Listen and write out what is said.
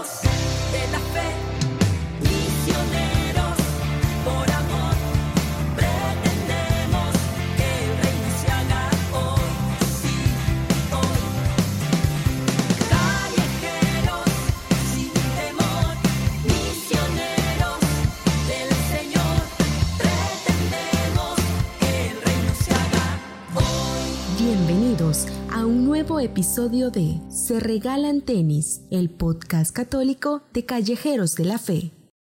de la fe, Bienvenidos a un nuevo episodio de Se Regalan Tenis, el podcast católico de Callejeros de la Fe.